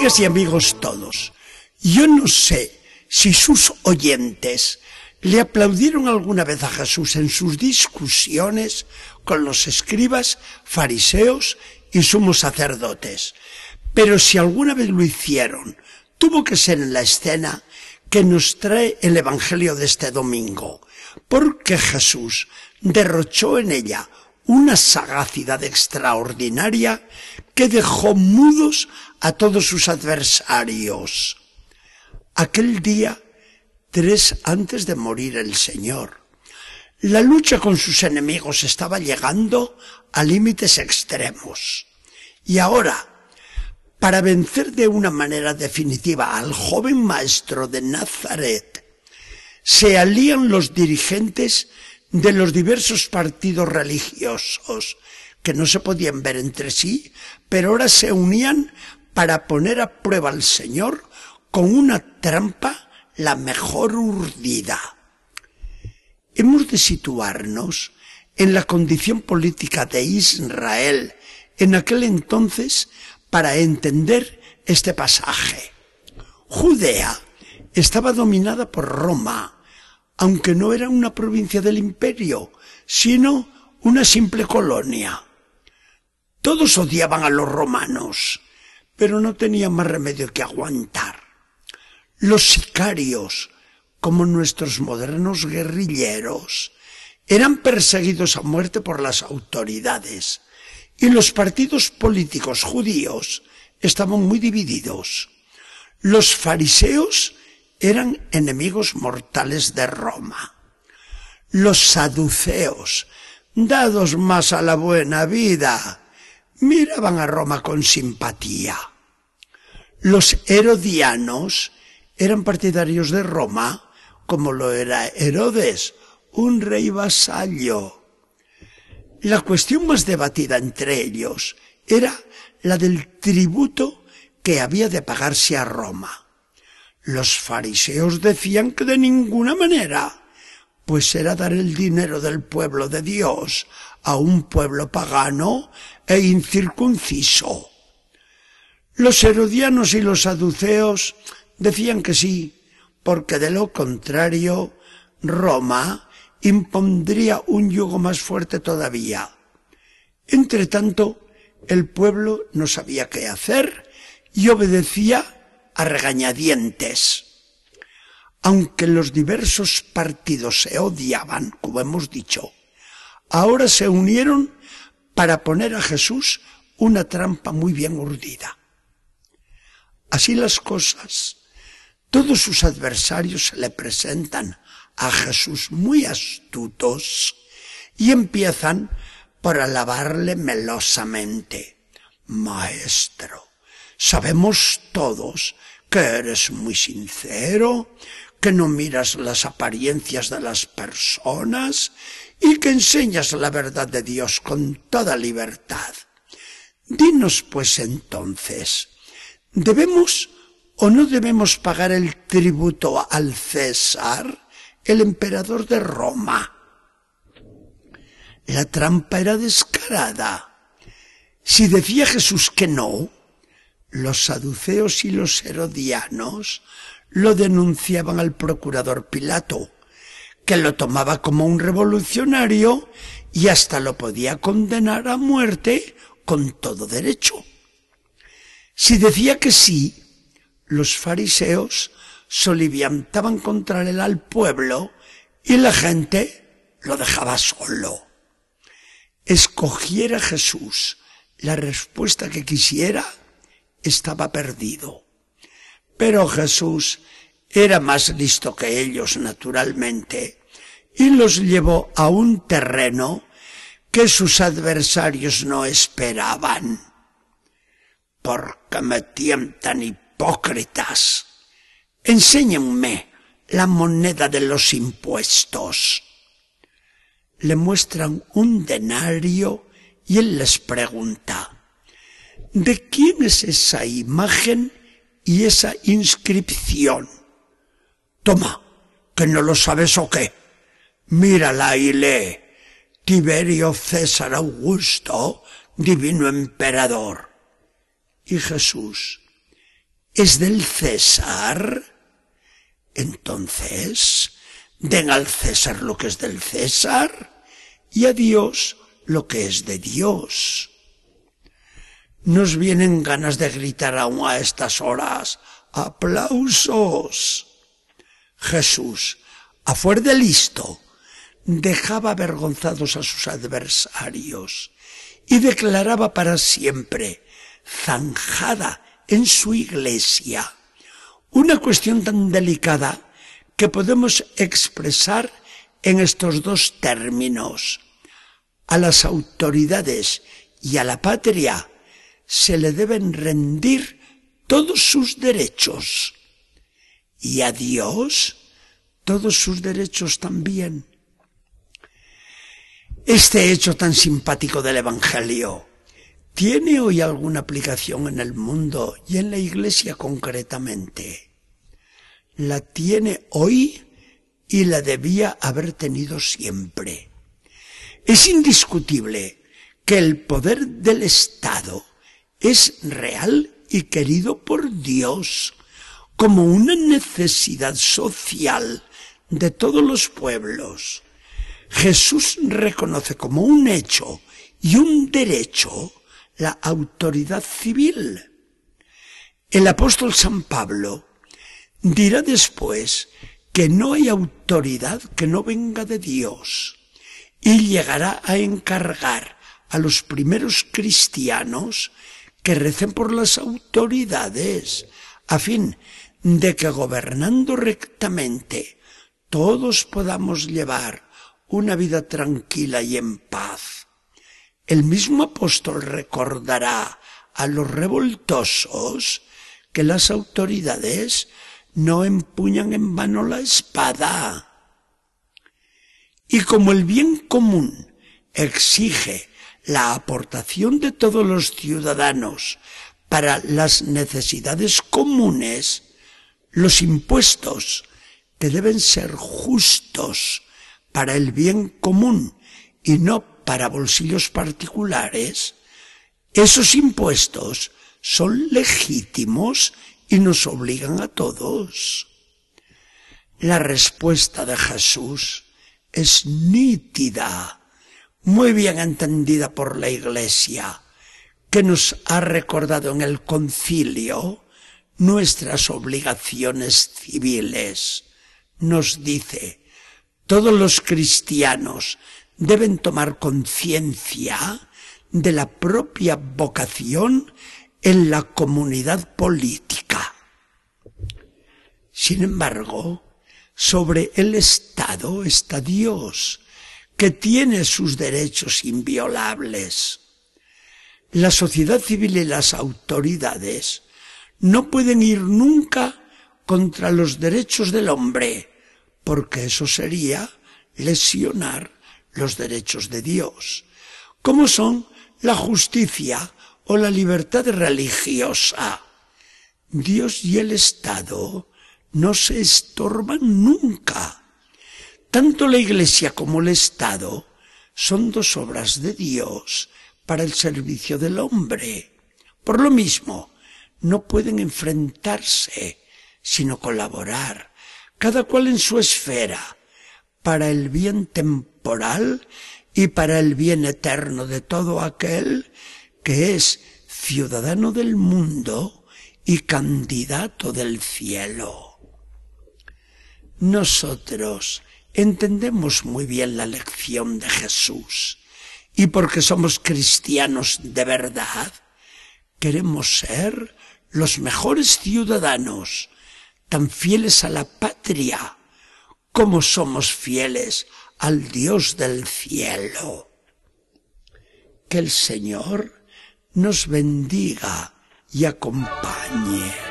Amigas y amigos todos, yo no sé si sus oyentes le aplaudieron alguna vez a Jesús en sus discusiones con los escribas, fariseos y sumos sacerdotes, pero si alguna vez lo hicieron, tuvo que ser en la escena que nos trae el Evangelio de este domingo, porque Jesús derrochó en ella una sagacidad extraordinaria que dejó mudos a todos sus adversarios. Aquel día, tres antes de morir el Señor, la lucha con sus enemigos estaba llegando a límites extremos. Y ahora, para vencer de una manera definitiva al joven maestro de Nazaret, se alían los dirigentes de los diversos partidos religiosos que no se podían ver entre sí, pero ahora se unían para poner a prueba al Señor con una trampa la mejor urdida. Hemos de situarnos en la condición política de Israel en aquel entonces para entender este pasaje. Judea estaba dominada por Roma, aunque no era una provincia del imperio, sino una simple colonia. Todos odiaban a los romanos, pero no tenían más remedio que aguantar. Los sicarios, como nuestros modernos guerrilleros, eran perseguidos a muerte por las autoridades, y los partidos políticos judíos estaban muy divididos. Los fariseos eran enemigos mortales de Roma. Los saduceos, dados más a la buena vida, miraban a Roma con simpatía. Los herodianos eran partidarios de Roma, como lo era Herodes, un rey vasallo. La cuestión más debatida entre ellos era la del tributo que había de pagarse a Roma. Los fariseos decían que de ninguna manera, pues era dar el dinero del pueblo de Dios a un pueblo pagano e incircunciso. Los herodianos y los saduceos decían que sí, porque de lo contrario Roma impondría un yugo más fuerte todavía. Entre tanto, el pueblo no sabía qué hacer y obedecía a regañadientes. Aunque los diversos partidos se odiaban, como hemos dicho, ahora se unieron para poner a Jesús una trampa muy bien urdida. Así las cosas, todos sus adversarios se le presentan a Jesús muy astutos y empiezan por alabarle melosamente. Maestro, sabemos todos que eres muy sincero, que no miras las apariencias de las personas y que enseñas la verdad de Dios con toda libertad. Dinos pues entonces, ¿debemos o no debemos pagar el tributo al César, el emperador de Roma? La trampa era descarada. Si decía Jesús que no, los saduceos y los herodianos lo denunciaban al procurador Pilato, que lo tomaba como un revolucionario y hasta lo podía condenar a muerte con todo derecho. Si decía que sí, los fariseos soliviantaban contra él al pueblo y la gente lo dejaba solo. Escogiera Jesús la respuesta que quisiera, estaba perdido. Pero Jesús era más listo que ellos, naturalmente, y los llevó a un terreno que sus adversarios no esperaban. Porque me tientan hipócritas. Enséñenme la moneda de los impuestos. Le muestran un denario y él les pregunta, ¿De quién es esa imagen y esa inscripción? Toma, que no lo sabes o qué. Mírala y lee. Tiberio César Augusto, divino emperador. Y Jesús, es del César, entonces den al César lo que es del César y a Dios lo que es de Dios. Nos vienen ganas de gritar aún a estas horas, aplausos. Jesús, a fuer de listo, dejaba avergonzados a sus adversarios y declaraba para siempre, zanjada en su iglesia, una cuestión tan delicada que podemos expresar en estos dos términos. A las autoridades y a la patria se le deben rendir todos sus derechos y a Dios todos sus derechos también. Este hecho tan simpático del Evangelio tiene hoy alguna aplicación en el mundo y en la Iglesia concretamente. La tiene hoy y la debía haber tenido siempre. Es indiscutible que el poder del Estado es real y querido por Dios como una necesidad social de todos los pueblos. Jesús reconoce como un hecho y un derecho la autoridad civil. El apóstol San Pablo dirá después que no hay autoridad que no venga de Dios y llegará a encargar a los primeros cristianos que recen por las autoridades a fin de que gobernando rectamente todos podamos llevar una vida tranquila y en paz. El mismo apóstol recordará a los revoltosos que las autoridades no empuñan en vano la espada. Y como el bien común exige la aportación de todos los ciudadanos para las necesidades comunes, los impuestos que deben ser justos para el bien común y no para bolsillos particulares, esos impuestos son legítimos y nos obligan a todos. La respuesta de Jesús es nítida, muy bien entendida por la Iglesia, que nos ha recordado en el concilio nuestras obligaciones civiles nos dice, todos los cristianos deben tomar conciencia de la propia vocación en la comunidad política. Sin embargo, sobre el Estado está Dios, que tiene sus derechos inviolables. La sociedad civil y las autoridades no pueden ir nunca contra los derechos del hombre, porque eso sería lesionar los derechos de Dios, como son la justicia o la libertad religiosa. Dios y el Estado no se estorban nunca. Tanto la Iglesia como el Estado son dos obras de Dios para el servicio del hombre. Por lo mismo, no pueden enfrentarse, sino colaborar cada cual en su esfera, para el bien temporal y para el bien eterno de todo aquel que es ciudadano del mundo y candidato del cielo. Nosotros entendemos muy bien la lección de Jesús y porque somos cristianos de verdad, queremos ser los mejores ciudadanos, tan fieles a la patria como somos fieles al Dios del cielo. Que el Señor nos bendiga y acompañe.